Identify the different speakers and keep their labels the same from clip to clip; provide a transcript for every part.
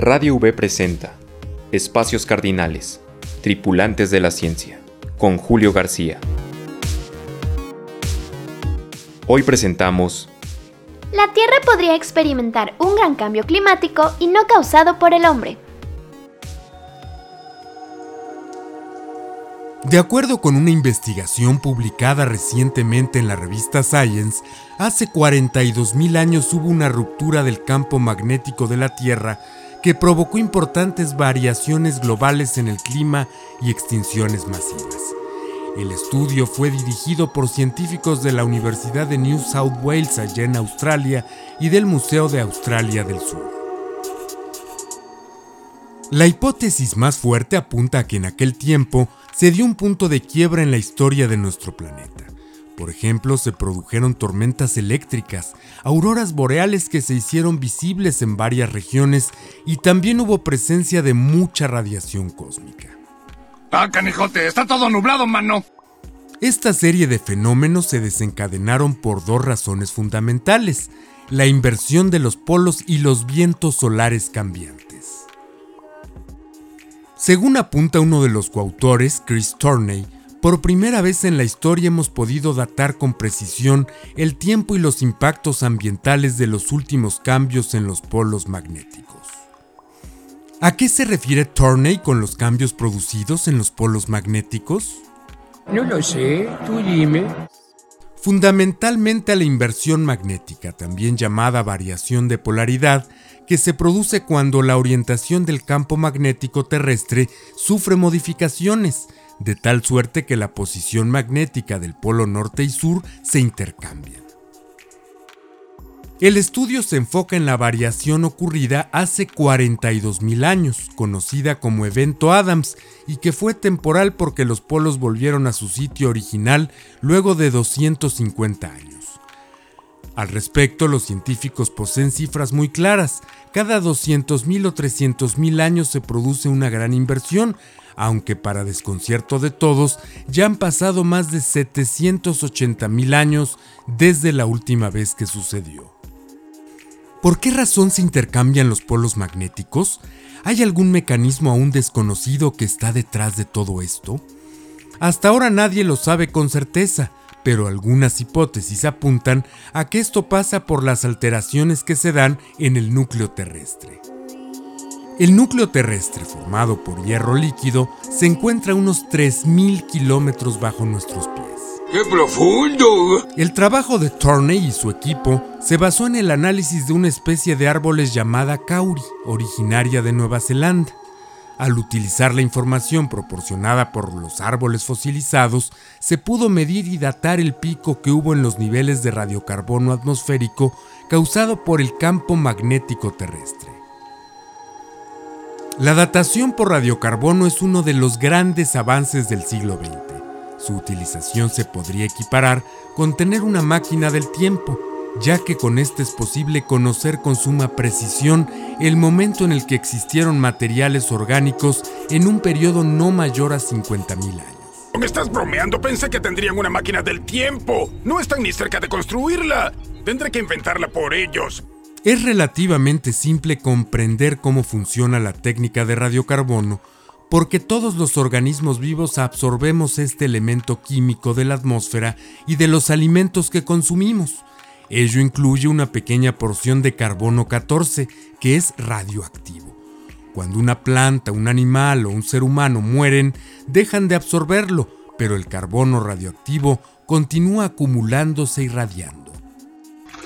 Speaker 1: Radio V presenta Espacios Cardinales, Tripulantes de la Ciencia, con Julio García. Hoy presentamos
Speaker 2: La Tierra podría experimentar un gran cambio climático y no causado por el hombre.
Speaker 3: De acuerdo con una investigación publicada recientemente en la revista Science, hace 42.000 años hubo una ruptura del campo magnético de la Tierra que provocó importantes variaciones globales en el clima y extinciones masivas. El estudio fue dirigido por científicos de la Universidad de New South Wales allá en Australia y del Museo de Australia del Sur. La hipótesis más fuerte apunta a que en aquel tiempo se dio un punto de quiebra en la historia de nuestro planeta. Por ejemplo, se produjeron tormentas eléctricas, auroras boreales que se hicieron visibles en varias regiones y también hubo presencia de mucha radiación cósmica.
Speaker 4: ¡Ah, canijote! ¡Está todo nublado, mano!
Speaker 3: Esta serie de fenómenos se desencadenaron por dos razones fundamentales, la inversión de los polos y los vientos solares cambiantes. Según apunta uno de los coautores, Chris Torney, por primera vez en la historia hemos podido datar con precisión el tiempo y los impactos ambientales de los últimos cambios en los polos magnéticos. ¿A qué se refiere Torney con los cambios producidos en los polos magnéticos?
Speaker 5: No lo sé, tú dime.
Speaker 3: Fundamentalmente a la inversión magnética, también llamada variación de polaridad, que se produce cuando la orientación del campo magnético terrestre sufre modificaciones, de tal suerte que la posición magnética del polo norte y sur se intercambian. El estudio se enfoca en la variación ocurrida hace 42.000 años, conocida como evento Adams, y que fue temporal porque los polos volvieron a su sitio original luego de 250 años. Al respecto, los científicos poseen cifras muy claras. Cada 200.000 o 300.000 años se produce una gran inversión, aunque para desconcierto de todos, ya han pasado más de 780.000 años desde la última vez que sucedió. ¿Por qué razón se intercambian los polos magnéticos? ¿Hay algún mecanismo aún desconocido que está detrás de todo esto? Hasta ahora nadie lo sabe con certeza, pero algunas hipótesis apuntan a que esto pasa por las alteraciones que se dan en el núcleo terrestre. El núcleo terrestre, formado por hierro líquido, se encuentra a unos 3.000 kilómetros bajo nuestros pies.
Speaker 4: ¡Qué profundo!
Speaker 3: El trabajo de Torney y su equipo se basó en el análisis de una especie de árboles llamada kauri, originaria de Nueva Zelanda. Al utilizar la información proporcionada por los árboles fosilizados, se pudo medir y datar el pico que hubo en los niveles de radiocarbono atmosférico causado por el campo magnético terrestre. La datación por radiocarbono es uno de los grandes avances del siglo XX. Su utilización se podría equiparar con tener una máquina del tiempo, ya que con este es posible conocer con suma precisión el momento en el que existieron materiales orgánicos en un periodo no mayor a 50.000 años.
Speaker 4: ¿Me estás bromeando? Pensé que tendrían una máquina del tiempo. No están ni cerca de construirla. Tendré que inventarla por ellos.
Speaker 3: Es relativamente simple comprender cómo funciona la técnica de radiocarbono porque todos los organismos vivos absorbemos este elemento químico de la atmósfera y de los alimentos que consumimos. Ello incluye una pequeña porción de carbono 14 que es radioactivo. Cuando una planta, un animal o un ser humano mueren, dejan de absorberlo, pero el carbono radioactivo continúa acumulándose y radiando.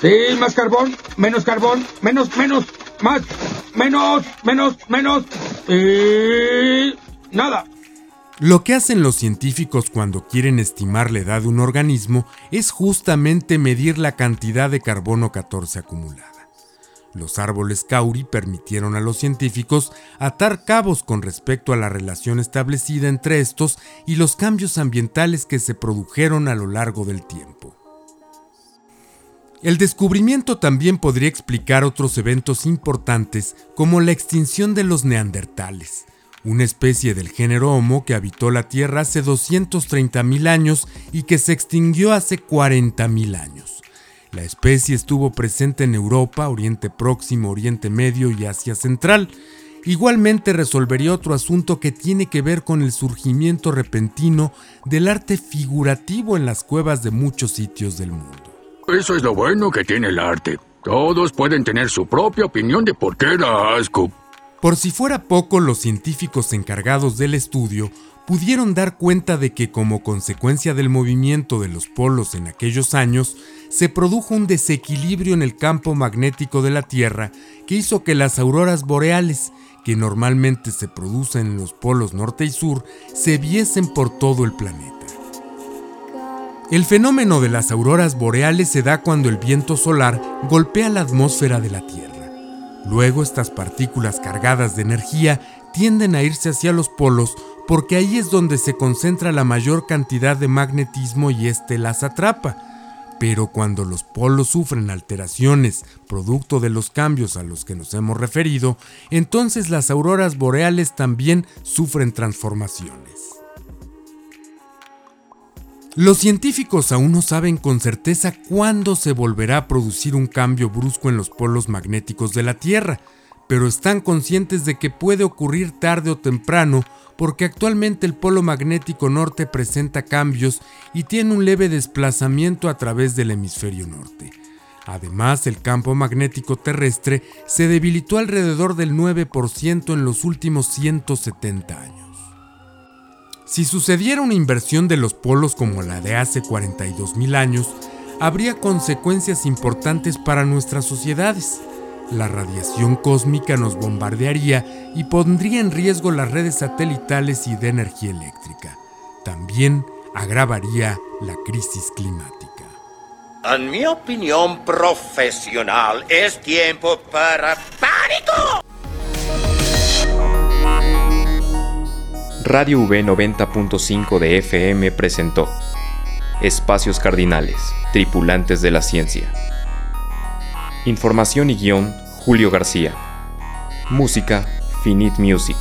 Speaker 5: Sí, más carbón, menos carbón, menos, menos, más, menos, menos, menos. Y... nada.
Speaker 3: Lo que hacen los científicos cuando quieren estimar la edad de un organismo es justamente medir la cantidad de carbono 14 acumulada. Los árboles Kauri permitieron a los científicos atar cabos con respecto a la relación establecida entre estos y los cambios ambientales que se produjeron a lo largo del tiempo. El descubrimiento también podría explicar otros eventos importantes como la extinción de los neandertales, una especie del género Homo que habitó la Tierra hace 230.000 años y que se extinguió hace 40.000 años. La especie estuvo presente en Europa, Oriente Próximo, Oriente Medio y Asia Central. Igualmente resolvería otro asunto que tiene que ver con el surgimiento repentino del arte figurativo en las cuevas de muchos sitios del mundo.
Speaker 5: Eso es lo bueno que tiene el arte. Todos pueden tener su propia opinión de por qué da asco.
Speaker 3: Por si fuera poco, los científicos encargados del estudio pudieron dar cuenta de que como consecuencia del movimiento de los polos en aquellos años, se produjo un desequilibrio en el campo magnético de la Tierra que hizo que las auroras boreales, que normalmente se producen en los polos norte y sur, se viesen por todo el planeta. El fenómeno de las auroras boreales se da cuando el viento solar golpea la atmósfera de la Tierra. Luego estas partículas cargadas de energía tienden a irse hacia los polos porque ahí es donde se concentra la mayor cantidad de magnetismo y éste las atrapa. Pero cuando los polos sufren alteraciones producto de los cambios a los que nos hemos referido, entonces las auroras boreales también sufren transformaciones. Los científicos aún no saben con certeza cuándo se volverá a producir un cambio brusco en los polos magnéticos de la Tierra, pero están conscientes de que puede ocurrir tarde o temprano porque actualmente el polo magnético norte presenta cambios y tiene un leve desplazamiento a través del hemisferio norte. Además, el campo magnético terrestre se debilitó alrededor del 9% en los últimos 170 años. Si sucediera una inversión de los polos como la de hace 42.000 años, habría consecuencias importantes para nuestras sociedades la radiación cósmica nos bombardearía y pondría en riesgo las redes satelitales y de energía eléctrica. También agravaría la crisis climática.
Speaker 6: En mi opinión profesional, es tiempo para pánico.
Speaker 1: Radio V 90.5 de FM presentó Espacios Cardinales, Tripulantes de la Ciencia. Información y guion Julio García. Música Finite Music.